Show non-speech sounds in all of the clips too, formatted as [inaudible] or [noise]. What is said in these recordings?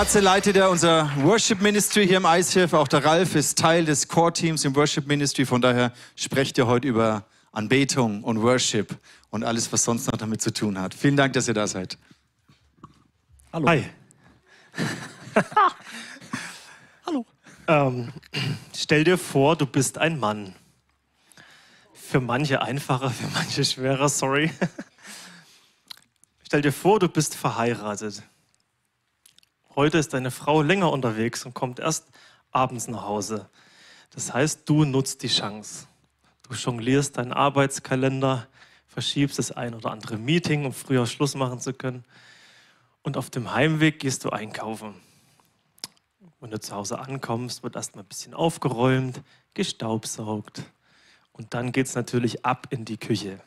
Matze leitet ja unser Worship Ministry hier im ICF. Auch der Ralf ist Teil des Core-Teams im Worship Ministry. Von daher sprecht ihr heute über Anbetung und Worship und alles, was sonst noch damit zu tun hat. Vielen Dank, dass ihr da seid. Hallo. Hi. [laughs] Hallo. Ähm, stell dir vor, du bist ein Mann. Für manche einfacher, für manche schwerer, sorry. [laughs] Stell dir vor, du bist verheiratet. Heute ist deine Frau länger unterwegs und kommt erst abends nach Hause. Das heißt, du nutzt die Chance. Du jonglierst deinen Arbeitskalender, verschiebst das ein oder andere Meeting, um früher Schluss machen zu können. Und auf dem Heimweg gehst du einkaufen. Wenn du zu Hause ankommst, wird erstmal ein bisschen aufgeräumt, gestaubsaugt. Und dann geht es natürlich ab in die Küche.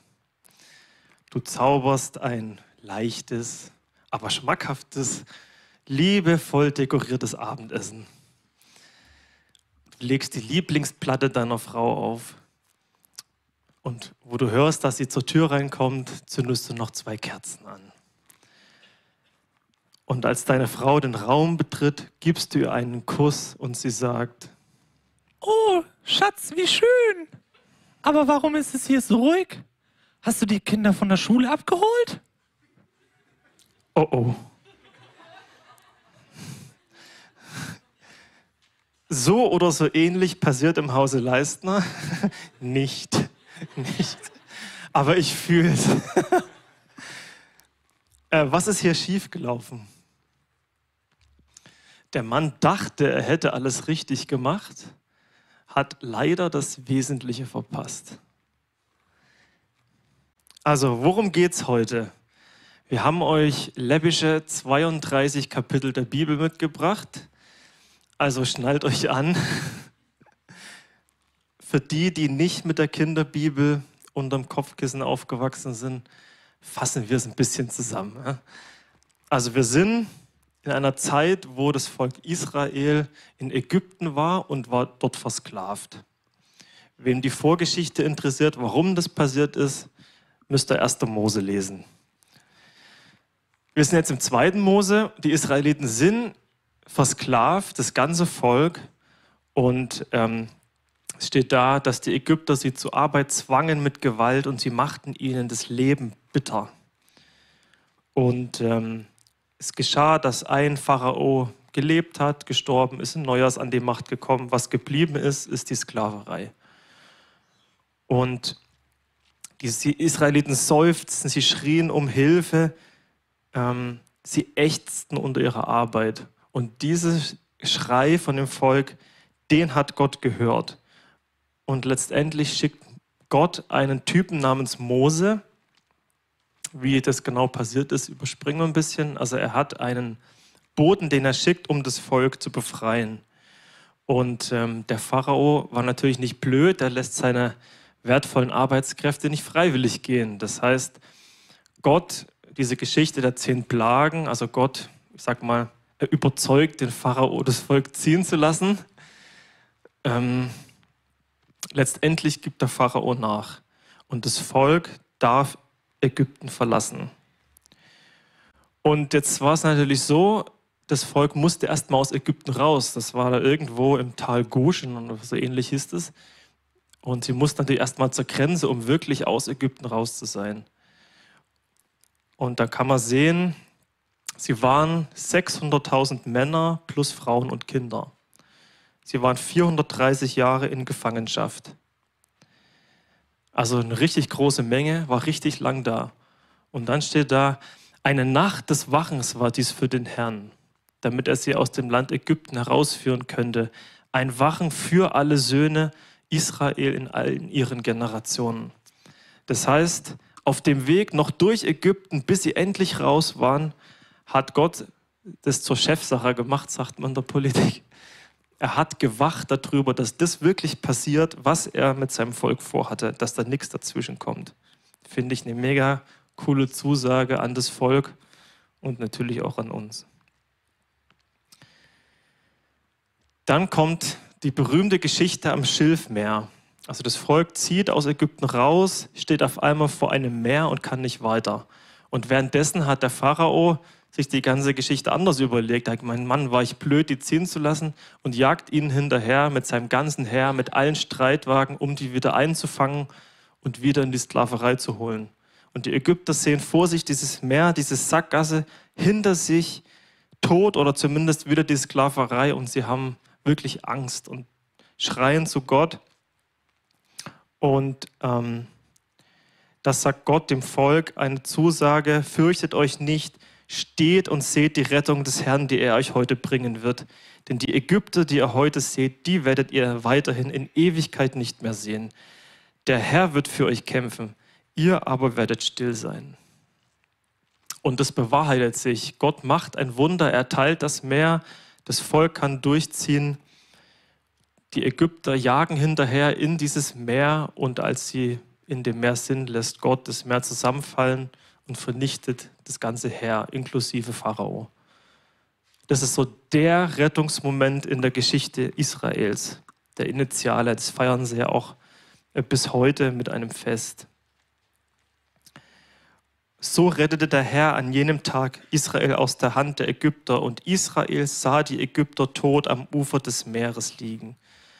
Du zauberst ein leichtes, aber schmackhaftes, liebevoll dekoriertes Abendessen. Du legst die Lieblingsplatte deiner Frau auf. Und wo du hörst, dass sie zur Tür reinkommt, zündest du noch zwei Kerzen an. Und als deine Frau den Raum betritt, gibst du ihr einen Kuss und sie sagt, Oh, Schatz, wie schön. Aber warum ist es hier so ruhig? Hast du die Kinder von der Schule abgeholt? Oh oh. So oder so ähnlich passiert im Hause Leistner [laughs] nicht. Nicht. Aber ich fühle es. [laughs] äh, was ist hier schiefgelaufen? Der Mann dachte, er hätte alles richtig gemacht, hat leider das Wesentliche verpasst. Also, worum geht es heute? Wir haben euch läppische 32 Kapitel der Bibel mitgebracht. Also schnallt euch an. Für die, die nicht mit der Kinderbibel unterm Kopfkissen aufgewachsen sind, fassen wir es ein bisschen zusammen. Also wir sind in einer Zeit, wo das Volk Israel in Ägypten war und war dort versklavt. Wem die Vorgeschichte interessiert, warum das passiert ist, müsst ihr 1. Mose lesen. Wir sind jetzt im zweiten Mose. Die Israeliten sind versklavt, das ganze Volk. Und ähm, es steht da, dass die Ägypter sie zur Arbeit zwangen mit Gewalt und sie machten ihnen das Leben bitter. Und ähm, es geschah, dass ein Pharao gelebt hat, gestorben ist, ein Neues an die Macht gekommen. Was geblieben ist, ist die Sklaverei. Und die Israeliten seufzten, sie schrien um Hilfe, ähm, sie ächzten unter ihrer Arbeit. Und dieser Schrei von dem Volk, den hat Gott gehört. Und letztendlich schickt Gott einen Typen namens Mose. Wie das genau passiert ist, überspringen wir ein bisschen. Also er hat einen Boten, den er schickt, um das Volk zu befreien. Und ähm, der Pharao war natürlich nicht blöd, er lässt seine wertvollen Arbeitskräfte nicht freiwillig gehen. Das heißt, Gott diese Geschichte der zehn Plagen, also Gott, ich sag mal, überzeugt, den Pharao das Volk ziehen zu lassen. Ähm, letztendlich gibt der Pharao nach und das Volk darf Ägypten verlassen. Und jetzt war es natürlich so, das Volk musste erstmal aus Ägypten raus. Das war da irgendwo im Tal Goshen oder so ähnlich hieß es. Und sie mussten natürlich erstmal zur Grenze, um wirklich aus Ägypten raus zu sein. Und da kann man sehen, sie waren 600.000 Männer plus Frauen und Kinder. Sie waren 430 Jahre in Gefangenschaft. Also eine richtig große Menge, war richtig lang da. Und dann steht da, eine Nacht des Wachens war dies für den Herrn, damit er sie aus dem Land Ägypten herausführen könnte. Ein Wachen für alle Söhne Israel in allen ihren Generationen. Das heißt, auf dem Weg noch durch Ägypten, bis sie endlich raus waren, hat Gott das zur Chefsache gemacht, sagt man der Politik. Er hat gewacht darüber, dass das wirklich passiert, was er mit seinem Volk vorhatte, dass da nichts dazwischen kommt. Finde ich eine mega coole Zusage an das Volk und natürlich auch an uns. Dann kommt die berühmte Geschichte am Schilfmeer. Also das Volk zieht aus Ägypten raus, steht auf einmal vor einem Meer und kann nicht weiter. Und währenddessen hat der Pharao sich die ganze Geschichte anders überlegt. Er hat gemeint, Mann, war ich blöd, die ziehen zu lassen und jagt ihnen hinterher mit seinem ganzen Heer, mit allen Streitwagen, um die wieder einzufangen und wieder in die Sklaverei zu holen. Und die Ägypter sehen vor sich dieses Meer, diese Sackgasse, hinter sich Tod oder zumindest wieder die Sklaverei und sie haben wirklich Angst und schreien zu Gott. Und ähm, das sagt Gott dem Volk eine Zusage, fürchtet euch nicht, steht und seht die Rettung des Herrn, die er euch heute bringen wird. Denn die Ägypter, die ihr heute seht, die werdet ihr weiterhin in Ewigkeit nicht mehr sehen. Der Herr wird für euch kämpfen, ihr aber werdet still sein. Und das bewahrheitet sich. Gott macht ein Wunder, er teilt das Meer, das Volk kann durchziehen. Die Ägypter jagen hinterher in dieses Meer und als sie in dem Meer sind, lässt Gott das Meer zusammenfallen und vernichtet das ganze Heer, inklusive Pharao. Das ist so der Rettungsmoment in der Geschichte Israels, der Initiale. Das feiern sie ja auch äh, bis heute mit einem Fest. So rettete der Herr an jenem Tag Israel aus der Hand der Ägypter und Israel sah die Ägypter tot am Ufer des Meeres liegen.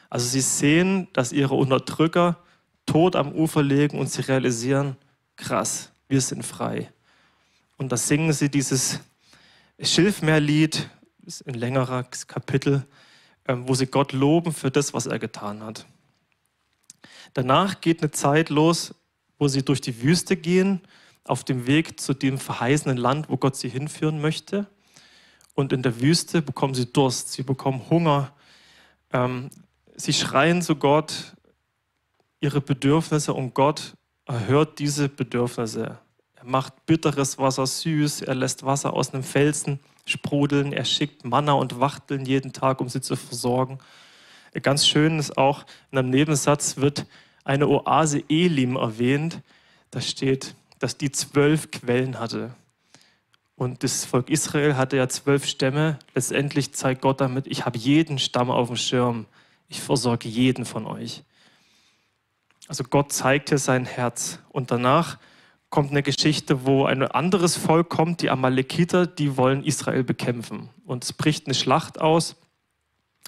Also sie sehen, dass ihre Unterdrücker tot am Ufer liegen und sie realisieren, krass, wir sind frei. Und da singen sie dieses Schilfmeerlied, ist ein längerer Kapitel, ähm, wo sie Gott loben für das, was er getan hat. Danach geht eine Zeit los, wo sie durch die Wüste gehen, auf dem Weg zu dem verheißenen Land, wo Gott sie hinführen möchte. Und in der Wüste bekommen sie Durst, sie bekommen Hunger. Ähm, sie schreien zu Gott ihre Bedürfnisse und Gott erhört diese Bedürfnisse. Er macht bitteres Wasser süß, er lässt Wasser aus einem Felsen sprudeln, er schickt Manna und Wachteln jeden Tag, um sie zu versorgen. Ganz schön ist auch, in einem Nebensatz wird eine Oase Elim erwähnt. Da steht, dass die zwölf Quellen hatte. Und das Volk Israel hatte ja zwölf Stämme. Letztendlich zeigt Gott damit, ich habe jeden Stamm auf dem Schirm. Ich versorge jeden von euch. Also Gott zeigt hier sein Herz. Und danach kommt eine Geschichte, wo ein anderes Volk kommt, die Amalekiter, die wollen Israel bekämpfen. Und es bricht eine Schlacht aus.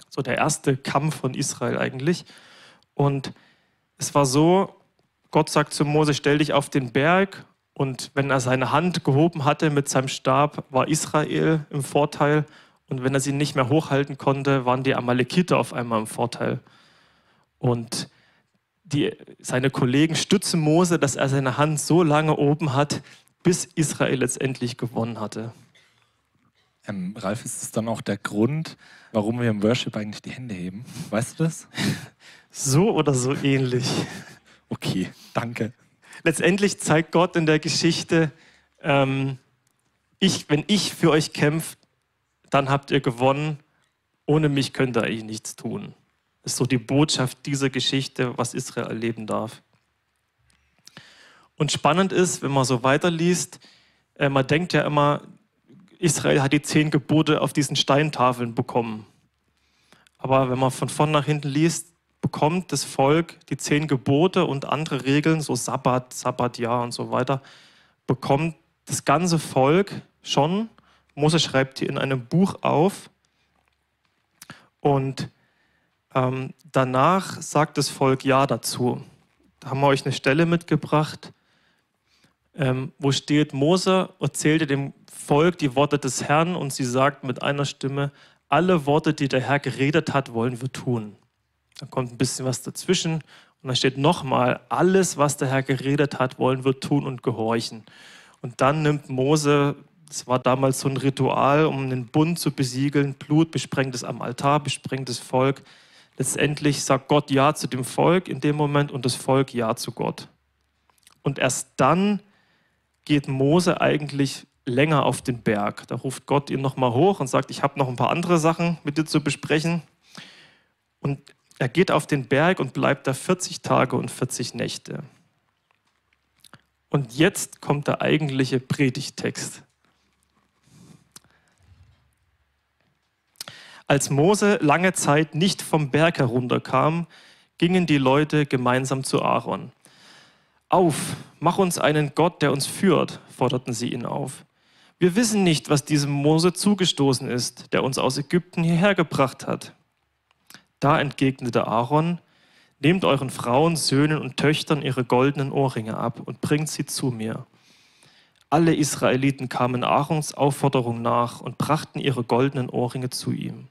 So der erste Kampf von Israel eigentlich. Und es war so, Gott sagt zu Mose, stell dich auf den Berg. Und wenn er seine Hand gehoben hatte mit seinem Stab, war Israel im Vorteil. Und wenn er sie nicht mehr hochhalten konnte, waren die Amalekiter auf einmal im Vorteil. Und die, seine Kollegen stützen Mose, dass er seine Hand so lange oben hat, bis Israel letztendlich gewonnen hatte. Ähm, Ralf, ist das dann auch der Grund, warum wir im Worship eigentlich die Hände heben? Weißt du das? [laughs] So oder so ähnlich. Okay, danke. Letztendlich zeigt Gott in der Geschichte, ähm, ich, wenn ich für euch kämpfe, dann habt ihr gewonnen. Ohne mich könnt ihr eigentlich nichts tun. Ist so die Botschaft dieser Geschichte, was Israel erleben darf. Und spannend ist, wenn man so weiterliest, äh, man denkt ja immer, Israel hat die zehn Gebote auf diesen Steintafeln bekommen. Aber wenn man von vorn nach hinten liest, bekommt das Volk die zehn Gebote und andere Regeln, so Sabbat, Sabbatjahr und so weiter, bekommt das ganze Volk schon. Mose schreibt hier in einem Buch auf. Und ähm, danach sagt das Volk Ja dazu. Da haben wir euch eine Stelle mitgebracht, ähm, wo steht, Mose erzählte dem Volk die Worte des Herrn und sie sagt mit einer Stimme, alle Worte, die der Herr geredet hat, wollen wir tun. Dann kommt ein bisschen was dazwischen und dann steht nochmal, alles, was der Herr geredet hat, wollen wir tun und gehorchen. Und dann nimmt Mose, das war damals so ein Ritual, um den Bund zu besiegeln, Blut besprengt es am Altar, besprengt das Volk, Letztendlich sagt Gott Ja zu dem Volk in dem Moment und das Volk Ja zu Gott. Und erst dann geht Mose eigentlich länger auf den Berg. Da ruft Gott ihn nochmal hoch und sagt, ich habe noch ein paar andere Sachen mit dir zu besprechen. Und er geht auf den Berg und bleibt da 40 Tage und 40 Nächte. Und jetzt kommt der eigentliche Predigtext. Als Mose lange Zeit nicht vom Berg herunterkam, gingen die Leute gemeinsam zu Aaron. Auf, mach uns einen Gott, der uns führt, forderten sie ihn auf. Wir wissen nicht, was diesem Mose zugestoßen ist, der uns aus Ägypten hierher gebracht hat. Da entgegnete Aaron, nehmt euren Frauen, Söhnen und Töchtern ihre goldenen Ohrringe ab und bringt sie zu mir. Alle Israeliten kamen Aarons Aufforderung nach und brachten ihre goldenen Ohrringe zu ihm.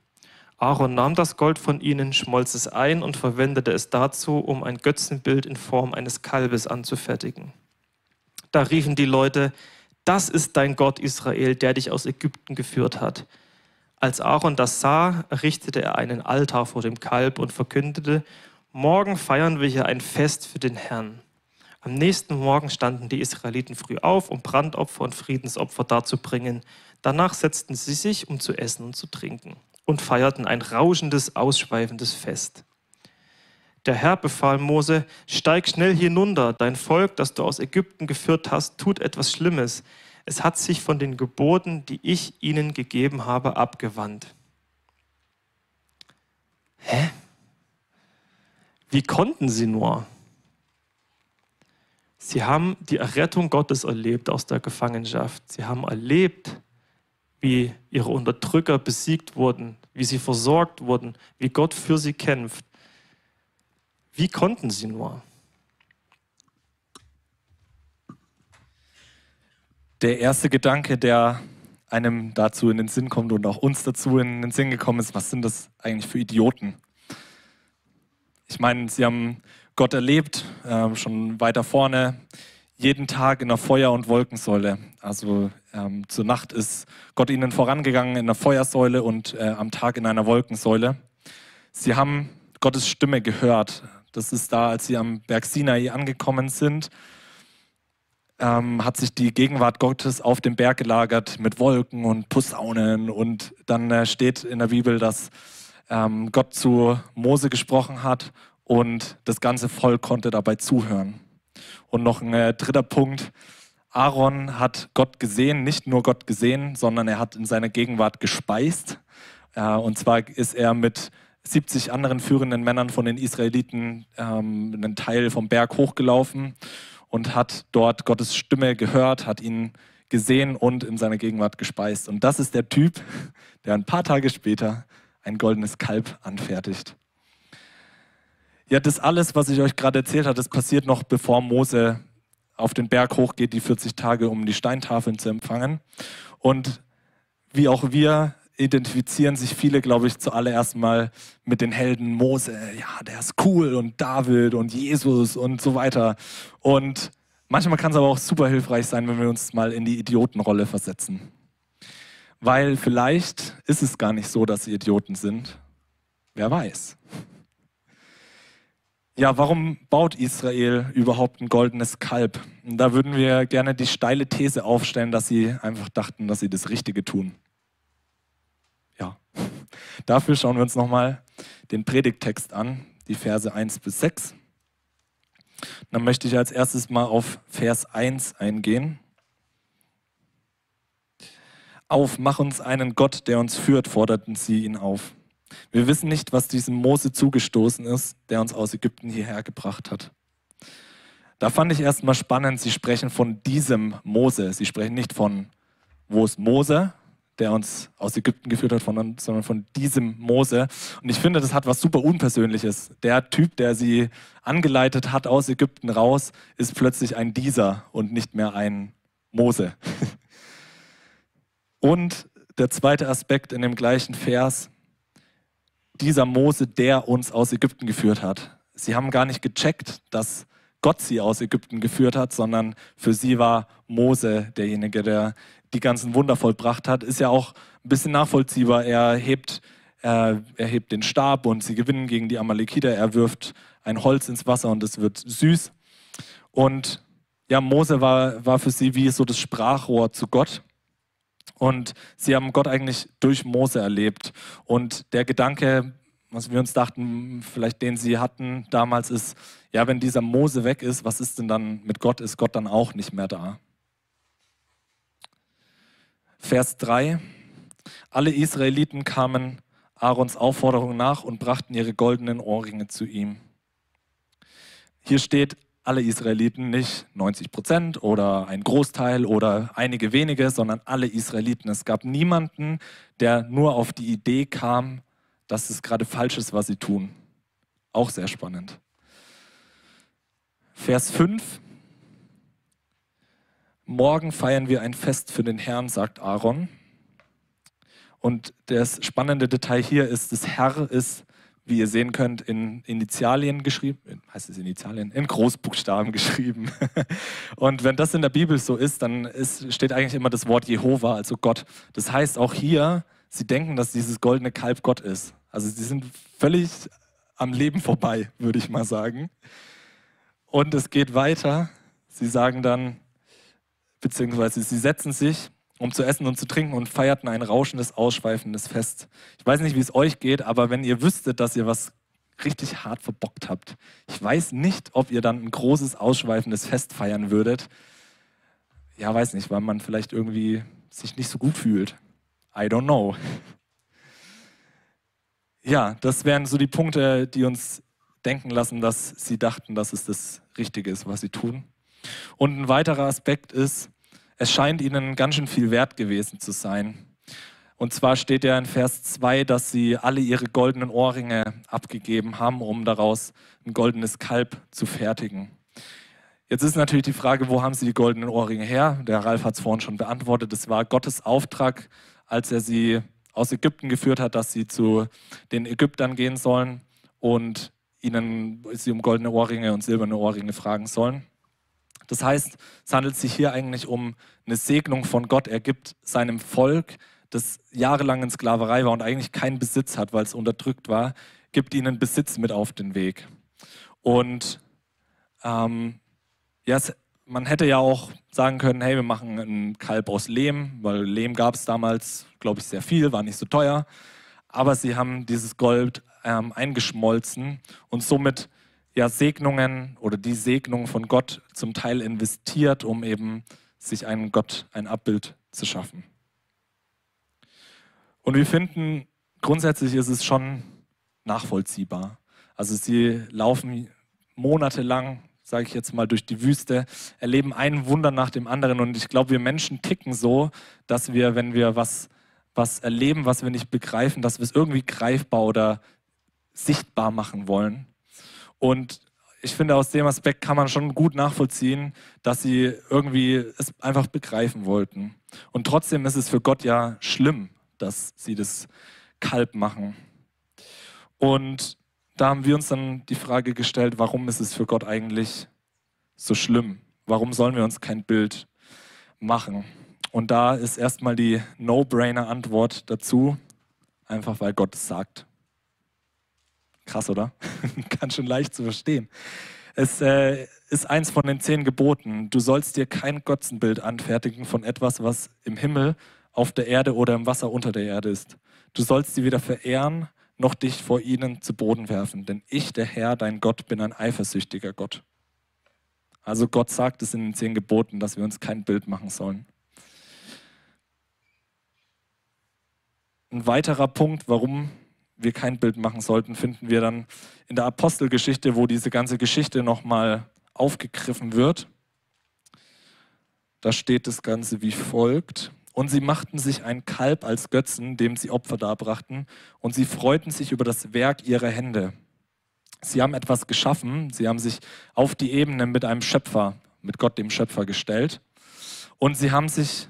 Aaron nahm das Gold von ihnen, schmolz es ein und verwendete es dazu, um ein Götzenbild in Form eines Kalbes anzufertigen. Da riefen die Leute, das ist dein Gott Israel, der dich aus Ägypten geführt hat. Als Aaron das sah, errichtete er einen Altar vor dem Kalb und verkündete, morgen feiern wir hier ein Fest für den Herrn. Am nächsten Morgen standen die Israeliten früh auf, um Brandopfer und Friedensopfer darzubringen. Danach setzten sie sich, um zu essen und zu trinken und feierten ein rauschendes, ausschweifendes Fest. Der Herr befahl Mose, steig schnell hinunter, dein Volk, das du aus Ägypten geführt hast, tut etwas Schlimmes. Es hat sich von den Geboten, die ich ihnen gegeben habe, abgewandt. Hä? Wie konnten sie nur? Sie haben die Errettung Gottes erlebt aus der Gefangenschaft. Sie haben erlebt, wie ihre Unterdrücker besiegt wurden, wie sie versorgt wurden, wie Gott für sie kämpft. Wie konnten sie nur? Der erste Gedanke, der einem dazu in den Sinn kommt und auch uns dazu in den Sinn gekommen ist, was sind das eigentlich für Idioten? Ich meine, sie haben Gott erlebt, äh, schon weiter vorne, jeden Tag in der Feuer- und Wolkensäule. Also ähm, zur Nacht ist Gott ihnen vorangegangen in der Feuersäule und äh, am Tag in einer Wolkensäule. Sie haben Gottes Stimme gehört. Das ist da, als sie am Berg Sinai angekommen sind, ähm, hat sich die Gegenwart Gottes auf dem Berg gelagert mit Wolken und Posaunen. Und dann äh, steht in der Bibel, dass ähm, Gott zu Mose gesprochen hat und das ganze Volk konnte dabei zuhören. Und noch ein äh, dritter Punkt. Aaron hat Gott gesehen, nicht nur Gott gesehen, sondern er hat in seiner Gegenwart gespeist. Äh, und zwar ist er mit 70 anderen führenden Männern von den Israeliten ähm, einen Teil vom Berg hochgelaufen und hat dort Gottes Stimme gehört, hat ihn gesehen und in seiner Gegenwart gespeist. Und das ist der Typ, [laughs] der ein paar Tage später ein goldenes Kalb anfertigt. Ja, das alles, was ich euch gerade erzählt habe, das passiert noch, bevor Mose auf den Berg hochgeht, die 40 Tage, um die Steintafeln zu empfangen. Und wie auch wir identifizieren sich viele, glaube ich, zuallererst mal mit den Helden Mose. Ja, der ist cool und David und Jesus und so weiter. Und manchmal kann es aber auch super hilfreich sein, wenn wir uns mal in die Idiotenrolle versetzen. Weil vielleicht ist es gar nicht so, dass sie Idioten sind. Wer weiß. Ja, warum baut Israel überhaupt ein goldenes Kalb? Und da würden wir gerne die steile These aufstellen, dass sie einfach dachten, dass sie das Richtige tun. Ja, [laughs] dafür schauen wir uns nochmal den Predigttext an, die Verse 1 bis 6. dann möchte ich als erstes mal auf Vers 1 eingehen. Auf, mach uns einen Gott, der uns führt, forderten sie ihn auf. Wir wissen nicht, was diesem Mose zugestoßen ist, der uns aus Ägypten hierher gebracht hat. Da fand ich erstmal spannend, sie sprechen von diesem Mose. Sie sprechen nicht von, wo ist Mose, der uns aus Ägypten geführt hat, sondern von diesem Mose. Und ich finde, das hat was super Unpersönliches. Der Typ, der sie angeleitet hat aus Ägypten raus, ist plötzlich ein dieser und nicht mehr ein Mose. [laughs] Und der zweite Aspekt in dem gleichen Vers, dieser Mose, der uns aus Ägypten geführt hat. Sie haben gar nicht gecheckt, dass Gott sie aus Ägypten geführt hat, sondern für sie war Mose derjenige, der die ganzen Wunder vollbracht hat. Ist ja auch ein bisschen nachvollziehbar. Er hebt, äh, er hebt den Stab und sie gewinnen gegen die Amalekiter. Er wirft ein Holz ins Wasser und es wird süß. Und ja, Mose war, war für sie wie so das Sprachrohr zu Gott. Und sie haben Gott eigentlich durch Mose erlebt. Und der Gedanke, was wir uns dachten, vielleicht den sie hatten damals, ist, ja, wenn dieser Mose weg ist, was ist denn dann mit Gott? Ist Gott dann auch nicht mehr da? Vers 3. Alle Israeliten kamen Aarons Aufforderung nach und brachten ihre goldenen Ohrringe zu ihm. Hier steht, alle Israeliten, nicht 90 Prozent oder ein Großteil oder einige wenige, sondern alle Israeliten. Es gab niemanden, der nur auf die Idee kam, dass es gerade falsch ist, was sie tun. Auch sehr spannend. Vers 5. Morgen feiern wir ein Fest für den Herrn, sagt Aaron. Und das spannende Detail hier ist, das Herr ist wie ihr sehen könnt, in Initialien geschrieben, heißt es Initialien? In Großbuchstaben [laughs] geschrieben. Und wenn das in der Bibel so ist, dann ist, steht eigentlich immer das Wort Jehova, also Gott. Das heißt auch hier, sie denken, dass dieses goldene Kalb Gott ist. Also sie sind völlig am Leben vorbei, würde ich mal sagen. Und es geht weiter. Sie sagen dann, beziehungsweise sie setzen sich um zu essen und zu trinken und feierten ein rauschendes, ausschweifendes Fest. Ich weiß nicht, wie es euch geht, aber wenn ihr wüsstet, dass ihr was richtig hart verbockt habt, ich weiß nicht, ob ihr dann ein großes, ausschweifendes Fest feiern würdet. Ja, weiß nicht, weil man vielleicht irgendwie sich nicht so gut fühlt. I don't know. [laughs] Ja, das wären so die Punkte, die uns denken lassen, dass sie dachten, dass es das Richtige ist, was sie tun. Und ein weiterer Aspekt ist, es scheint ihnen ganz schön viel wert gewesen zu sein. Und zwar steht ja in Vers 2, dass sie alle ihre goldenen Ohrringe abgegeben haben, um daraus ein goldenes Kalb zu fertigen. Jetzt ist natürlich die Frage, wo haben sie die goldenen Ohrringe her? Der Ralf hat es vorhin schon beantwortet. Es war Gottes Auftrag, als er sie aus Ägypten geführt hat, dass sie zu den Ägyptern gehen sollen und ihnen sie um goldene Ohrringe und silberne Ohrringe fragen sollen. Das heißt, es handelt sich hier eigentlich um eine Segnung von Gott. Er gibt seinem Volk, das jahrelang in Sklaverei war und eigentlich keinen Besitz hat, weil es unterdrückt war, gibt ihnen Besitz mit auf den Weg. Und ähm, ja, es, man hätte ja auch sagen können, hey, wir machen einen Kalb aus Lehm, weil Lehm gab es damals, glaube ich, sehr viel, war nicht so teuer. Aber sie haben dieses Gold ähm, eingeschmolzen und somit ja, Segnungen oder die Segnung von Gott zum Teil investiert, um eben sich einen Gott, ein Abbild zu schaffen. Und wir finden, grundsätzlich ist es schon nachvollziehbar. Also sie laufen monatelang, sage ich jetzt mal, durch die Wüste, erleben ein Wunder nach dem anderen. Und ich glaube, wir Menschen ticken so, dass wir, wenn wir was, was erleben, was wir nicht begreifen, dass wir es irgendwie greifbar oder sichtbar machen wollen. Und ich finde, aus dem Aspekt kann man schon gut nachvollziehen, dass sie irgendwie es einfach begreifen wollten. Und trotzdem ist es für Gott ja schlimm, dass sie das Kalb machen. Und da haben wir uns dann die Frage gestellt, warum ist es für Gott eigentlich so schlimm? Warum sollen wir uns kein Bild machen? Und da ist erstmal die No-Brainer-Antwort dazu, einfach weil Gott es sagt. Krass, oder? [laughs] Ganz schön leicht zu verstehen. Es äh, ist eins von den zehn Geboten. Du sollst dir kein Götzenbild anfertigen von etwas, was im Himmel, auf der Erde oder im Wasser unter der Erde ist. Du sollst sie weder verehren, noch dich vor ihnen zu Boden werfen. Denn ich, der Herr, dein Gott, bin ein eifersüchtiger Gott. Also Gott sagt es in den zehn Geboten, dass wir uns kein Bild machen sollen. Ein weiterer Punkt, warum wir kein Bild machen sollten, finden wir dann in der Apostelgeschichte, wo diese ganze Geschichte nochmal aufgegriffen wird. Da steht das Ganze wie folgt. Und sie machten sich ein Kalb als Götzen, dem sie Opfer darbrachten, und sie freuten sich über das Werk ihrer Hände. Sie haben etwas geschaffen, sie haben sich auf die Ebene mit einem Schöpfer, mit Gott dem Schöpfer gestellt. Und sie haben sich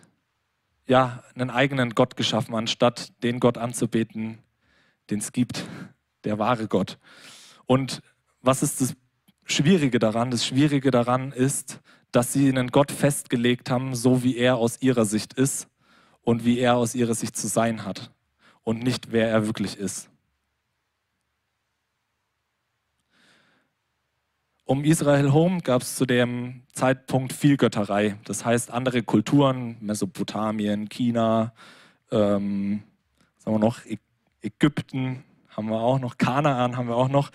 ja einen eigenen Gott geschaffen, anstatt den Gott anzubeten, den es gibt, der wahre Gott. Und was ist das Schwierige daran? Das Schwierige daran ist, dass sie einen Gott festgelegt haben, so wie er aus ihrer Sicht ist und wie er aus ihrer Sicht zu sein hat und nicht wer er wirklich ist. Um Israel herum gab es zu dem Zeitpunkt viel Götterei. Das heißt, andere Kulturen, Mesopotamien, China, ähm, sagen wir noch, Ägypten haben wir auch noch, Kanaan haben wir auch noch.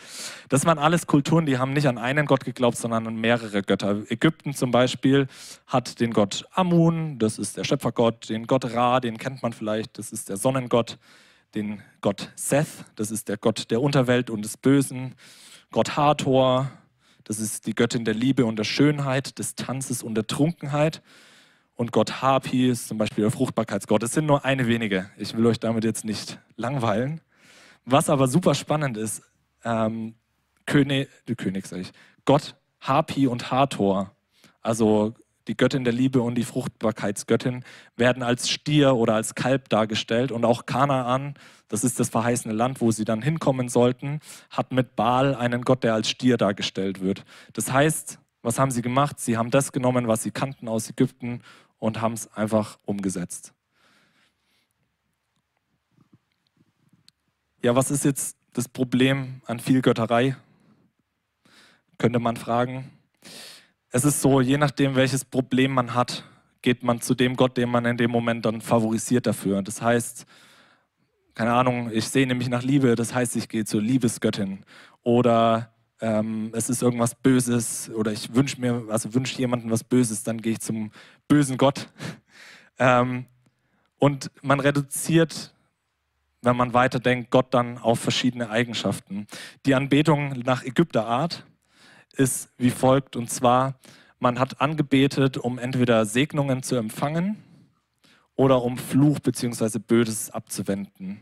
Das waren alles Kulturen, die haben nicht an einen Gott geglaubt, sondern an mehrere Götter. Ägypten zum Beispiel hat den Gott Amun, das ist der Schöpfergott, den Gott Ra, den kennt man vielleicht, das ist der Sonnengott, den Gott Seth, das ist der Gott der Unterwelt und des Bösen, Gott Hathor, Das ist die Göttin der Liebe und der Schönheit, des Tanzes und der Trunkenheit. Und Gott Hapi ist zum Beispiel der Fruchtbarkeitsgott. Es sind nur eine wenige. Ich will euch damit jetzt nicht langweilen. Was aber super spannend ist, ähm, König, König sag ich, Gott Hapi und Hathor, also die Göttin der Liebe und die Fruchtbarkeitsgöttin, werden als Stier oder als Kalb dargestellt. Und auch Kanaan, das ist das verheißene Land, wo sie dann hinkommen sollten, hat mit Baal einen Gott, der als Stier dargestellt wird. Das heißt, was haben sie gemacht? Sie haben das genommen, was sie kannten aus Ägypten und haben es einfach umgesetzt. Ja, was ist jetzt das Problem an Vielgötterei? Könnte man fragen. Es ist so, je nachdem, welches Problem man hat, geht man zu dem Gott, den man in dem Moment dann favorisiert dafür. Das heißt, keine Ahnung, ich sehne mich nach Liebe, das heißt, ich gehe zur Liebesgöttin. Oder ähm, es ist irgendwas Böses oder ich wünsche mir, also wünsche jemandem was Böses, dann gehe ich zum bösen Gott. [laughs] ähm, und man reduziert, wenn man weiterdenkt, Gott dann auf verschiedene Eigenschaften. Die Anbetung nach Ägypterart ist wie folgt. Und zwar, man hat angebetet, um entweder Segnungen zu empfangen oder um Fluch bzw. Böses abzuwenden.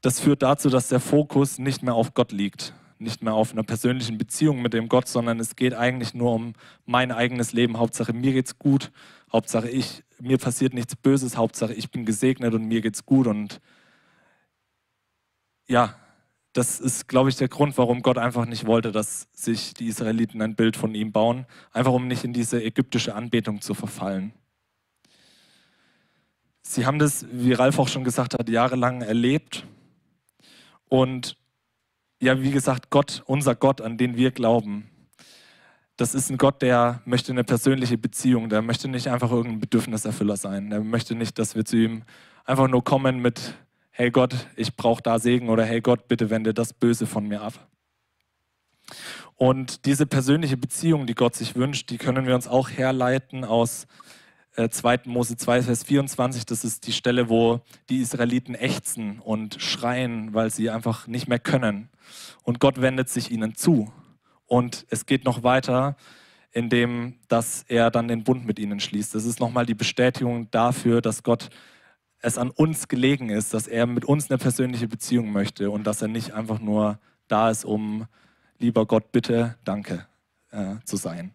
Das führt dazu, dass der Fokus nicht mehr auf Gott liegt, nicht mehr auf einer persönlichen Beziehung mit dem Gott, sondern es geht eigentlich nur um mein eigenes Leben. Hauptsache mir geht's gut, Hauptsache ich, mir passiert nichts Böses, Hauptsache ich bin gesegnet und mir geht's gut und ja, das ist, glaube ich, der Grund, warum Gott einfach nicht wollte, dass sich die Israeliten ein Bild von ihm bauen, einfach um nicht in diese ägyptische Anbetung zu verfallen. Sie haben das, wie Ralf auch schon gesagt hat, jahrelang erlebt. Und ja, wie gesagt, Gott, unser Gott, an den wir glauben, das ist ein Gott, der möchte eine persönliche Beziehung, der möchte nicht einfach irgendein Bedürfniserfüller sein. Der möchte nicht, dass wir zu ihm einfach nur kommen mit hey Gott, ich brauche da Segen oder hey Gott, bitte wende das Böse von mir ab. Und diese persönliche Beziehung, die Gott sich wünscht, die können wir uns auch herleiten aus 2. Mose 2, Vers 24. Das ist die Stelle, wo die Israeliten ächzen und schreien, weil sie einfach nicht mehr können. Und Gott wendet sich ihnen zu. Und es geht noch weiter, indem dass er dann den Bund mit ihnen schließt. Das ist nochmal die Bestätigung dafür, dass Gott es an uns gelegen ist, dass er mit uns eine persönliche Beziehung möchte und dass er nicht einfach nur da ist, um lieber Gott, bitte, danke äh, zu sein.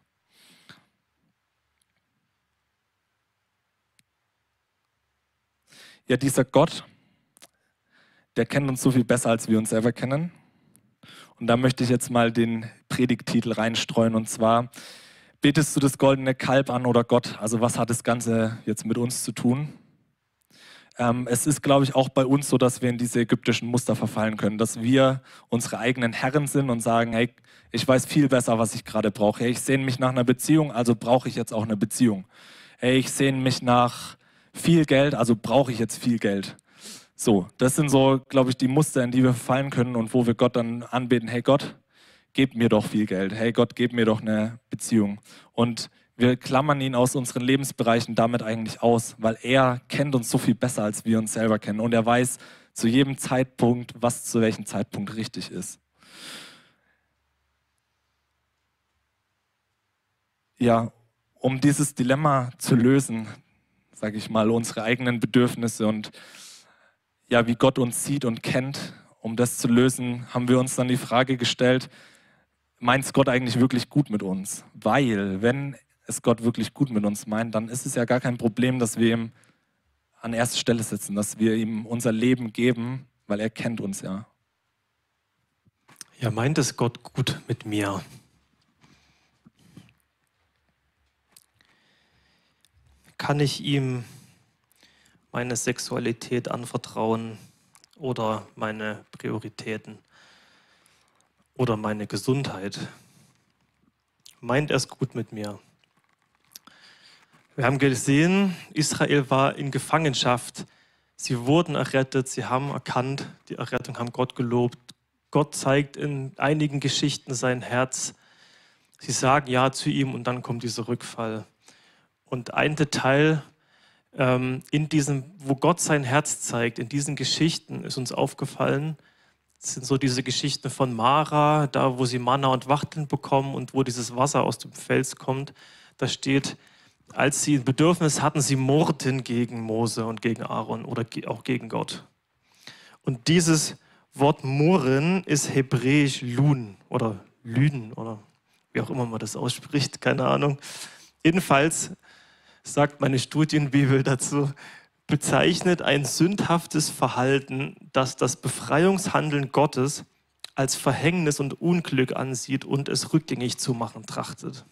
Ja, dieser Gott, der kennt uns so viel besser, als wir uns selber kennen. Und da möchte ich jetzt mal den Predigtitel reinstreuen und zwar, betest du das goldene Kalb an oder Gott? Also was hat das Ganze jetzt mit uns zu tun? Ähm, es ist, glaube ich, auch bei uns so, dass wir in diese ägyptischen Muster verfallen können, dass wir unsere eigenen Herren sind und sagen, hey, ich weiß viel besser, was ich gerade brauche. Hey, ich sehne mich nach einer Beziehung, also brauche ich jetzt auch eine Beziehung. Hey, ich sehne mich nach viel Geld, also brauche ich jetzt viel Geld. So, das sind so, glaube ich, die Muster, in die wir verfallen können und wo wir Gott dann anbeten, hey Gott, gib mir doch viel Geld. Hey Gott, gib mir doch eine Beziehung. Und wir klammern ihn aus unseren Lebensbereichen damit eigentlich aus, weil er kennt uns so viel besser, als wir uns selber kennen. Und er weiß zu jedem Zeitpunkt, was zu welchem Zeitpunkt richtig ist. Ja, um dieses Dilemma zu lösen, sage ich mal, unsere eigenen Bedürfnisse und ja, wie Gott uns sieht und kennt, um das zu lösen, haben wir uns dann die Frage gestellt, meint Gott eigentlich wirklich gut mit uns? Weil, wenn es Gott wirklich gut mit uns meint, dann ist es ja gar kein Problem, dass wir ihm an erste Stelle setzen, dass wir ihm unser Leben geben, weil er kennt uns ja. Ja, meint es Gott gut mit mir? Kann ich ihm meine Sexualität anvertrauen oder meine Prioritäten oder meine Gesundheit? Meint er es gut mit mir? Wir haben gesehen, Israel war in Gefangenschaft. Sie wurden errettet, sie haben erkannt, die Errettung haben Gott gelobt. Gott zeigt in einigen Geschichten sein Herz. Sie sagen Ja zu ihm und dann kommt dieser Rückfall. Und ein Detail ähm, in diesem, wo Gott sein Herz zeigt, in diesen Geschichten ist uns aufgefallen, sind so diese Geschichten von Mara, da wo sie Manna und Wachteln bekommen und wo dieses Wasser aus dem Fels kommt. Da steht, als sie ein Bedürfnis hatten, sie murrten gegen Mose und gegen Aaron oder auch gegen Gott. Und dieses Wort murren ist hebräisch lun oder lüden oder wie auch immer man das ausspricht, keine Ahnung. Jedenfalls sagt meine Studienbibel dazu, bezeichnet ein sündhaftes Verhalten, das das Befreiungshandeln Gottes als Verhängnis und Unglück ansieht und es rückgängig zu machen trachtet.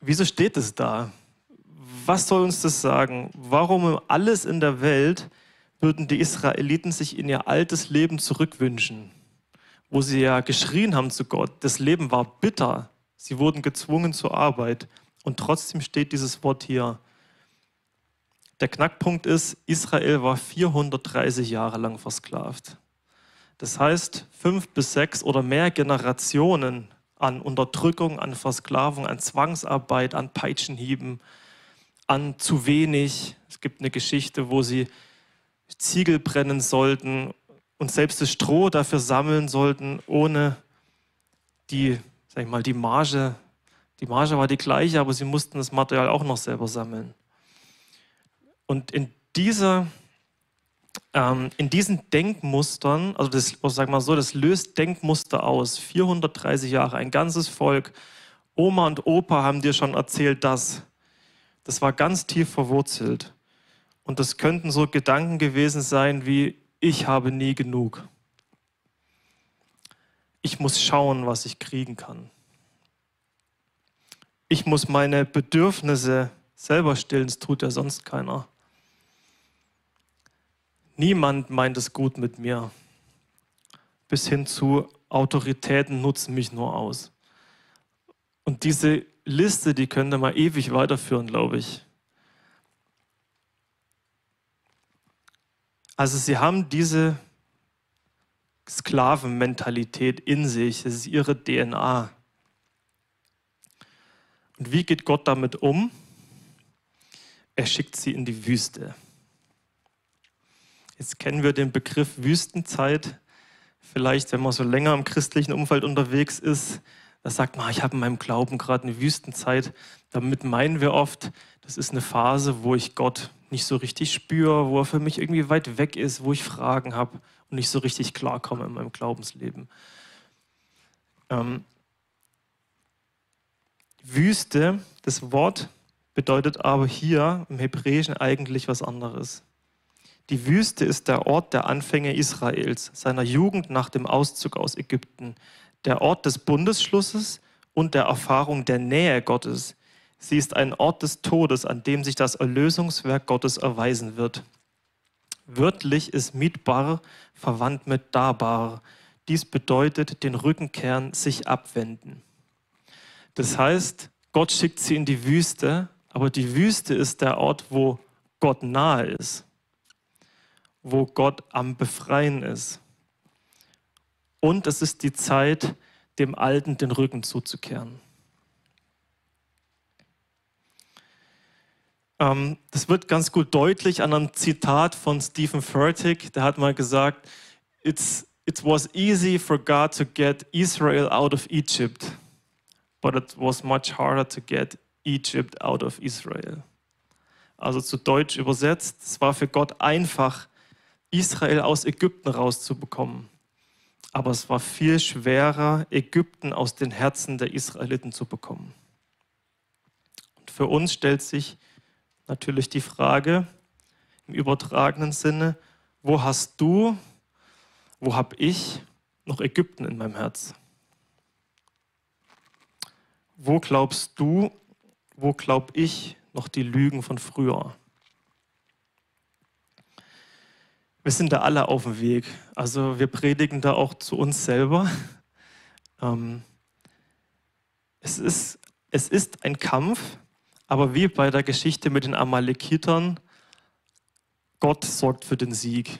Wieso steht es da? Was soll uns das sagen? Warum alles in der Welt würden die Israeliten sich in ihr altes Leben zurückwünschen, wo sie ja geschrien haben zu Gott. Das Leben war bitter. Sie wurden gezwungen zur Arbeit. Und trotzdem steht dieses Wort hier. Der Knackpunkt ist, Israel war 430 Jahre lang versklavt. Das heißt, fünf bis sechs oder mehr Generationen an Unterdrückung, an Versklavung, an Zwangsarbeit, an Peitschenhieben, an zu wenig. Es gibt eine Geschichte, wo sie Ziegel brennen sollten und selbst das Stroh dafür sammeln sollten, ohne die, sag ich mal, die Marge. Die Marge war die gleiche, aber sie mussten das Material auch noch selber sammeln. Und in dieser ähm, in diesen Denkmustern, also das, sag mal so, das löst Denkmuster aus. 430 Jahre, ein ganzes Volk. Oma und Opa haben dir schon erzählt, dass. Das war ganz tief verwurzelt. Und das könnten so Gedanken gewesen sein wie, ich habe nie genug. Ich muss schauen, was ich kriegen kann. Ich muss meine Bedürfnisse selber stillen, das tut ja sonst keiner. Niemand meint es gut mit mir. Bis hin zu Autoritäten nutzen mich nur aus. Und diese Liste, die könnte man ewig weiterführen, glaube ich. Also sie haben diese Sklavenmentalität in sich, das ist ihre DNA. Und wie geht Gott damit um? Er schickt sie in die Wüste. Jetzt kennen wir den Begriff Wüstenzeit. Vielleicht, wenn man so länger im christlichen Umfeld unterwegs ist, da sagt man, ich habe in meinem Glauben gerade eine Wüstenzeit. Damit meinen wir oft, das ist eine Phase, wo ich Gott nicht so richtig spüre, wo er für mich irgendwie weit weg ist, wo ich Fragen habe und nicht so richtig klarkomme in meinem Glaubensleben. Ähm, Wüste, das Wort bedeutet aber hier im Hebräischen eigentlich was anderes. Die Wüste ist der Ort der Anfänge Israels, seiner Jugend nach dem Auszug aus Ägypten, der Ort des Bundesschlusses und der Erfahrung der Nähe Gottes, Sie ist ein Ort des Todes, an dem sich das Erlösungswerk Gottes erweisen wird. Wörtlich ist Midbar verwandt mit Dabar. Dies bedeutet den Rückenkern sich abwenden. Das heißt, Gott schickt sie in die Wüste, aber die Wüste ist der Ort, wo Gott nahe ist, wo Gott am Befreien ist. Und es ist die Zeit, dem Alten den Rücken zuzukehren. Ähm, das wird ganz gut deutlich an einem Zitat von Stephen Furtick. Der hat mal gesagt, It's, it was easy for God to get Israel out of Egypt, but it was much harder to get Egypt out of Israel. Also zu Deutsch übersetzt, es war für Gott einfach, Israel aus Ägypten rauszubekommen. Aber es war viel schwerer, Ägypten aus den Herzen der Israeliten zu bekommen. Und für uns stellt sich natürlich die Frage im übertragenen Sinne, wo hast du, wo habe ich noch Ägypten in meinem Herz? Wo glaubst du, wo glaub ich noch die Lügen von früher? Wir sind da alle auf dem Weg. Also wir predigen da auch zu uns selber. Ähm, es, ist, es ist ein Kampf, aber wie bei der Geschichte mit den Amalekitern, Gott sorgt für den Sieg.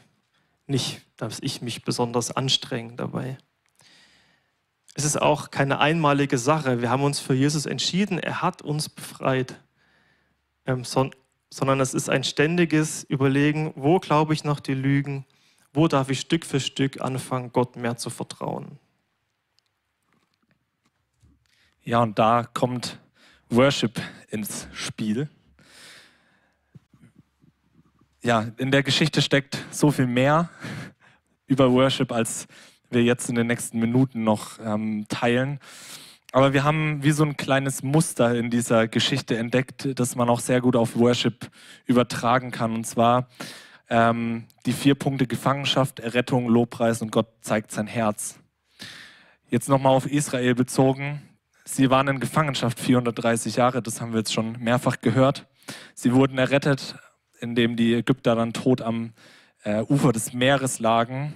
Nicht, dass ich mich besonders anstrenge dabei. Es ist auch keine einmalige Sache. Wir haben uns für Jesus entschieden. Er hat uns befreit. Ähm, son sondern es ist ein ständiges Überlegen, wo glaube ich noch die Lügen, Wo darf ich Stück für Stück anfangen, Gott mehr zu vertrauen? Ja, und da kommt Worship ins Spiel. Ja, in der Geschichte steckt so viel mehr über Worship, als wir jetzt in den nächsten Minuten noch ähm, teilen. Aber wir haben wie so ein kleines Muster in dieser Geschichte entdeckt, das man auch sehr gut auf Worship übertragen kann. Und zwar ähm, die vier Punkte Gefangenschaft, Errettung, Lobpreis und Gott zeigt sein Herz. Jetzt nochmal auf Israel bezogen. Sie waren in Gefangenschaft 430 Jahre, das haben wir jetzt schon mehrfach gehört. Sie wurden errettet, indem die Ägypter dann tot am äh, Ufer des Meeres lagen.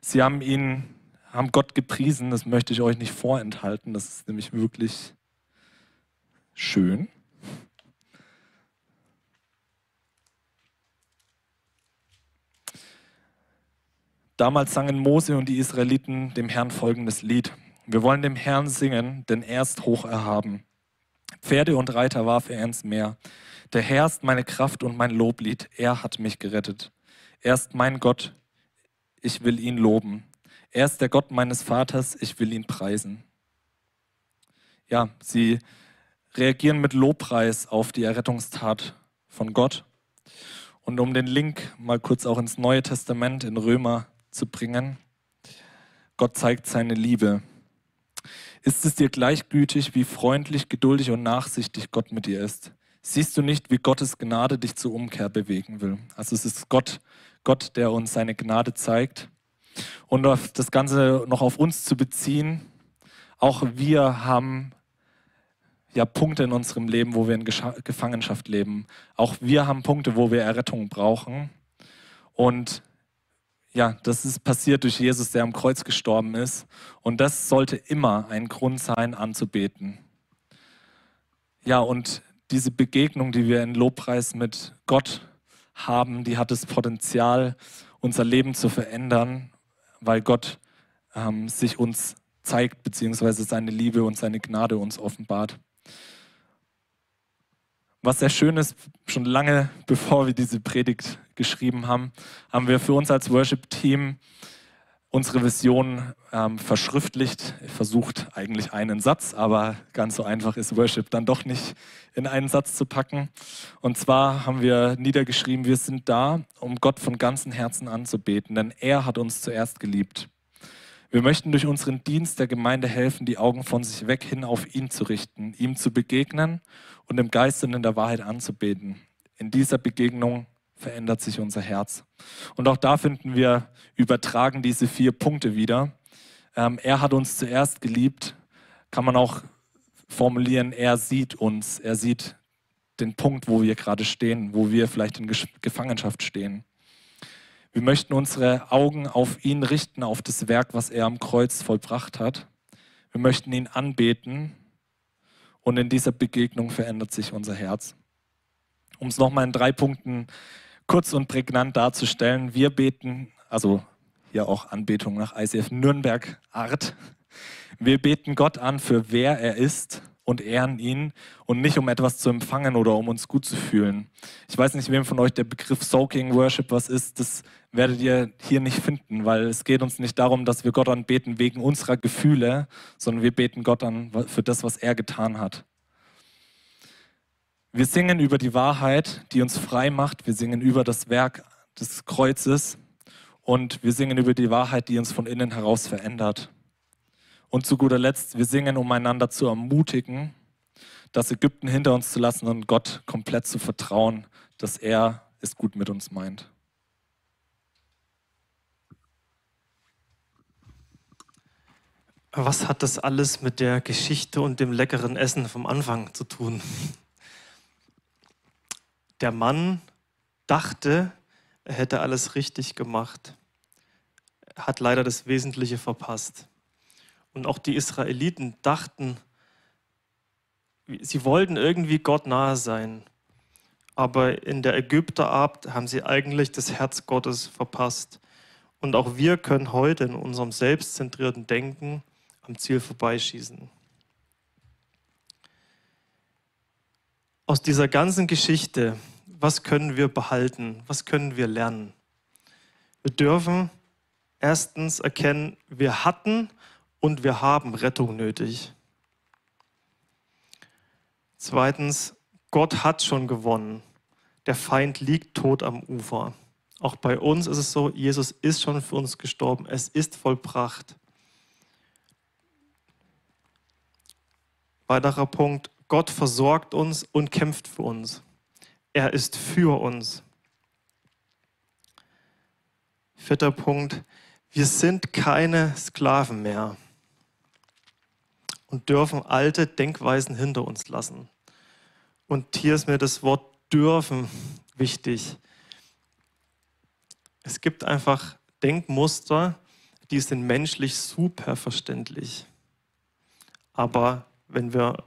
Sie haben ihn, haben Gott gepriesen, das möchte ich euch nicht vorenthalten, das ist nämlich wirklich schön. Damals sangen Mose und die Israeliten dem Herrn folgendes Lied. Wir wollen dem Herrn singen, denn er ist hoch erhaben. Pferde und Reiter warf er ins Meer. Der Herr ist meine Kraft und mein Loblied. Er hat mich gerettet. Er ist mein Gott. Ich will ihn loben. Er ist der Gott meines Vaters. Ich will ihn preisen. Ja, sie reagieren mit Lobpreis auf die Errettungstat von Gott. Und um den Link mal kurz auch ins Neue Testament in Römer zu bringen, Gott zeigt seine Liebe. Ist es dir gleichgültig, wie freundlich, geduldig und nachsichtig Gott mit dir ist? Siehst du nicht, wie Gottes Gnade dich zur Umkehr bewegen will? Also es ist Gott, Gott, der uns seine Gnade zeigt. Und auf das Ganze noch auf uns zu beziehen, auch wir haben ja Punkte in unserem Leben, wo wir in Gefangenschaft leben. Auch wir haben Punkte, wo wir Errettung brauchen. Und ja, das ist passiert durch Jesus, der am Kreuz gestorben ist. Und das sollte immer ein Grund sein, anzubeten. Ja, und diese Begegnung, die wir in Lobpreis mit Gott haben, die hat das Potenzial, unser Leben zu verändern, weil Gott ähm, sich uns zeigt, beziehungsweise seine Liebe und seine Gnade uns offenbart. Was sehr schön ist, schon lange bevor wir diese Predigt geschrieben haben, haben wir für uns als Worship-Team unsere Vision ähm, verschriftlicht. Versucht eigentlich einen Satz, aber ganz so einfach ist Worship dann doch nicht in einen Satz zu packen. Und zwar haben wir niedergeschrieben, wir sind da, um Gott von ganzem Herzen anzubeten, denn er hat uns zuerst geliebt. Wir möchten durch unseren Dienst der Gemeinde helfen, die Augen von sich weg hin auf ihn zu richten, ihm zu begegnen und im Geist und in der Wahrheit anzubeten. In dieser Begegnung verändert sich unser Herz. Und auch da finden wir übertragen diese vier Punkte wieder. Ähm, er hat uns zuerst geliebt, kann man auch formulieren, er sieht uns, er sieht den Punkt, wo wir gerade stehen, wo wir vielleicht in Gefangenschaft stehen. Wir möchten unsere Augen auf ihn richten, auf das Werk, was er am Kreuz vollbracht hat. Wir möchten ihn anbeten und in dieser Begegnung verändert sich unser Herz. Um es nochmal in drei Punkten kurz und prägnant darzustellen, wir beten, also hier auch Anbetung nach ICF Nürnberg Art. Wir beten Gott an für wer er ist und ehren ihn und nicht um etwas zu empfangen oder um uns gut zu fühlen. Ich weiß nicht, wem von euch der Begriff Soaking Worship was ist. Das werdet ihr hier nicht finden, weil es geht uns nicht darum, dass wir Gott anbeten wegen unserer Gefühle, sondern wir beten Gott an für das, was er getan hat. Wir singen über die Wahrheit, die uns frei macht. Wir singen über das Werk des Kreuzes und wir singen über die Wahrheit, die uns von innen heraus verändert. Und zu guter Letzt, wir singen, um einander zu ermutigen, das Ägypten hinter uns zu lassen und Gott komplett zu vertrauen, dass er es gut mit uns meint. Was hat das alles mit der Geschichte und dem leckeren Essen vom Anfang zu tun? Der Mann dachte, er hätte alles richtig gemacht, hat leider das Wesentliche verpasst. Und auch die Israeliten dachten, sie wollten irgendwie Gott nahe sein. Aber in der Ägypterart haben sie eigentlich das Herz Gottes verpasst. Und auch wir können heute in unserem selbstzentrierten Denken am Ziel vorbeischießen. Aus dieser ganzen Geschichte, was können wir behalten? Was können wir lernen? Wir dürfen erstens erkennen, wir hatten und wir haben Rettung nötig. Zweitens, Gott hat schon gewonnen. Der Feind liegt tot am Ufer. Auch bei uns ist es so, Jesus ist schon für uns gestorben. Es ist vollbracht. Weiterer Punkt, Gott versorgt uns und kämpft für uns. Er ist für uns. Vierter Punkt, wir sind keine Sklaven mehr und dürfen alte Denkweisen hinter uns lassen. Und hier ist mir das Wort dürfen wichtig. Es gibt einfach Denkmuster, die sind menschlich super verständlich. Aber wenn wir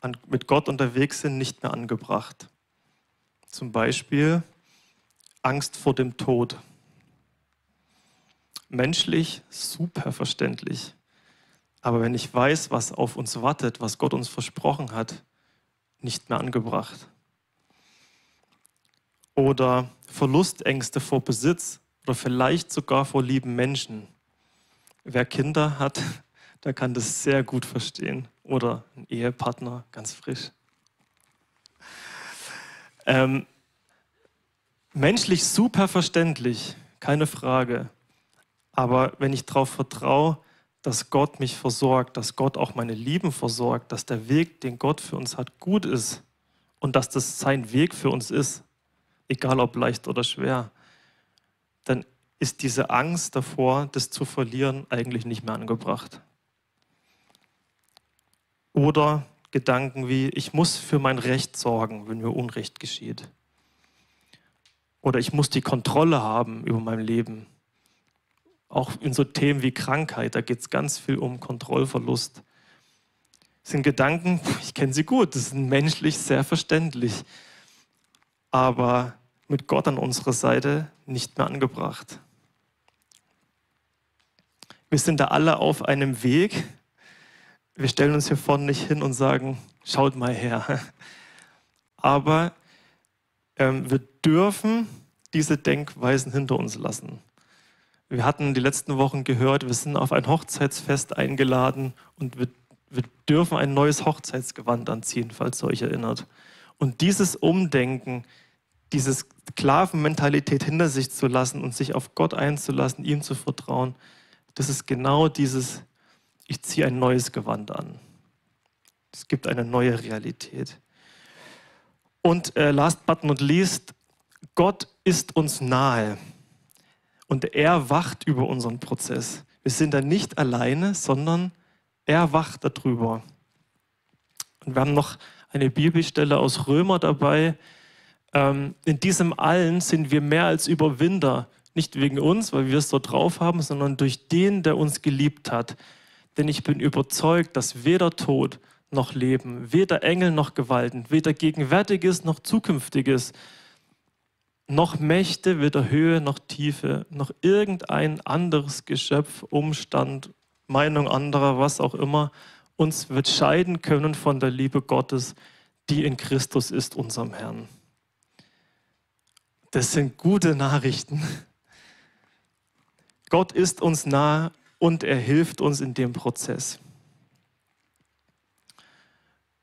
an, mit Gott unterwegs sind, nicht mehr angebracht. Zum Beispiel Angst vor dem Tod. Menschlich super verständlich. Aber wenn ich weiß, was auf uns wartet, was Gott uns versprochen hat, nicht mehr angebracht. Oder Verlustängste vor Besitz oder vielleicht sogar vor lieben Menschen. Wer Kinder hat, [laughs] der kann das sehr gut verstehen. Oder ein Ehepartner, ganz frisch. Ähm, menschlich super verständlich, keine Frage. Aber wenn ich darauf vertraue, dass Gott mich versorgt, dass Gott auch meine Lieben versorgt, dass der Weg, den Gott für uns hat, gut ist und dass das sein Weg für uns ist, egal ob leicht oder schwer, dann ist diese Angst davor, das zu verlieren, eigentlich nicht mehr angebracht. Oder Gedanken wie, ich muss für mein Recht sorgen, wenn mir Unrecht geschieht. Oder ich muss die Kontrolle haben über mein Leben auch in so Themen wie Krankheit, da geht es ganz viel um Kontrollverlust. Das sind Gedanken, ich kenne sie gut, das sind menschlich sehr verständlich, aber mit Gott an unserer Seite nicht mehr angebracht. Wir sind da alle auf einem Weg. Wir stellen uns hier vorne nicht hin und sagen, schaut mal her. Aber ähm, wir dürfen diese Denkweisen hinter uns lassen. Wir hatten die letzten Wochen gehört, wir sind auf ein Hochzeitsfest eingeladen und wir, wir dürfen ein neues Hochzeitsgewand anziehen, falls ihr euch erinnert. Und dieses Umdenken, diese Sklavenmentalität hinter sich zu lassen und sich auf Gott einzulassen, ihm zu vertrauen, das ist genau dieses, ich ziehe ein neues Gewand an. Es gibt eine neue Realität. Und äh, last but not least, Gott ist uns nahe und er wacht über unseren Prozess. Wir sind da nicht alleine, sondern er wacht darüber. Und wir haben noch eine Bibelstelle aus Römer dabei. Ähm, in diesem allen sind wir mehr als Überwinder. Nicht wegen uns, weil wir es so drauf haben, sondern durch den, der uns geliebt hat. Denn ich bin überzeugt, dass weder Tod noch Leben, weder Engel noch Gewalten, weder Gegenwärtiges noch Zukünftiges, noch Mächte, weder Höhe noch Tiefe, noch irgendein anderes Geschöpf, Umstand, Meinung anderer, was auch immer, uns wird scheiden können von der Liebe Gottes, die in Christus ist, unserem Herrn. Das sind gute Nachrichten. Gott ist uns nah und er hilft uns in dem Prozess.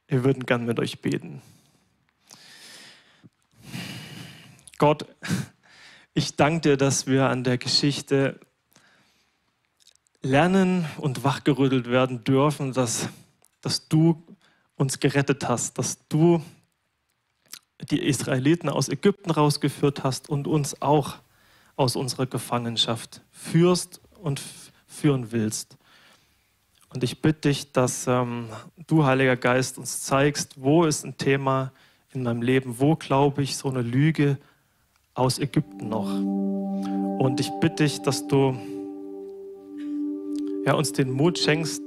Wir würden gern mit euch beten. Gott, ich danke dir, dass wir an der Geschichte lernen und wachgerüttelt werden dürfen, dass, dass du uns gerettet hast, dass du die Israeliten aus Ägypten rausgeführt hast und uns auch aus unserer Gefangenschaft führst und führen willst. Und ich bitte dich, dass ähm, du, Heiliger Geist, uns zeigst, wo ist ein Thema in meinem Leben, wo glaube ich so eine Lüge aus Ägypten noch. Und ich bitte dich, dass du ja, uns den Mut schenkst,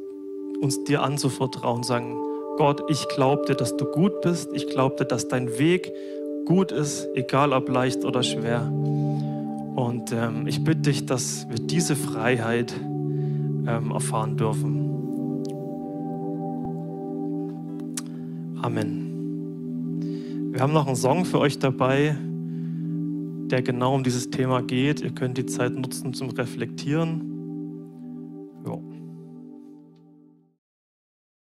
uns dir anzuvertrauen, sagen, Gott, ich glaube dir, dass du gut bist. Ich glaube dir, dass dein Weg gut ist, egal ob leicht oder schwer. Und ähm, ich bitte dich, dass wir diese Freiheit ähm, erfahren dürfen. Amen. Wir haben noch einen Song für euch dabei. Der genau um dieses Thema geht. Ihr könnt die Zeit nutzen zum Reflektieren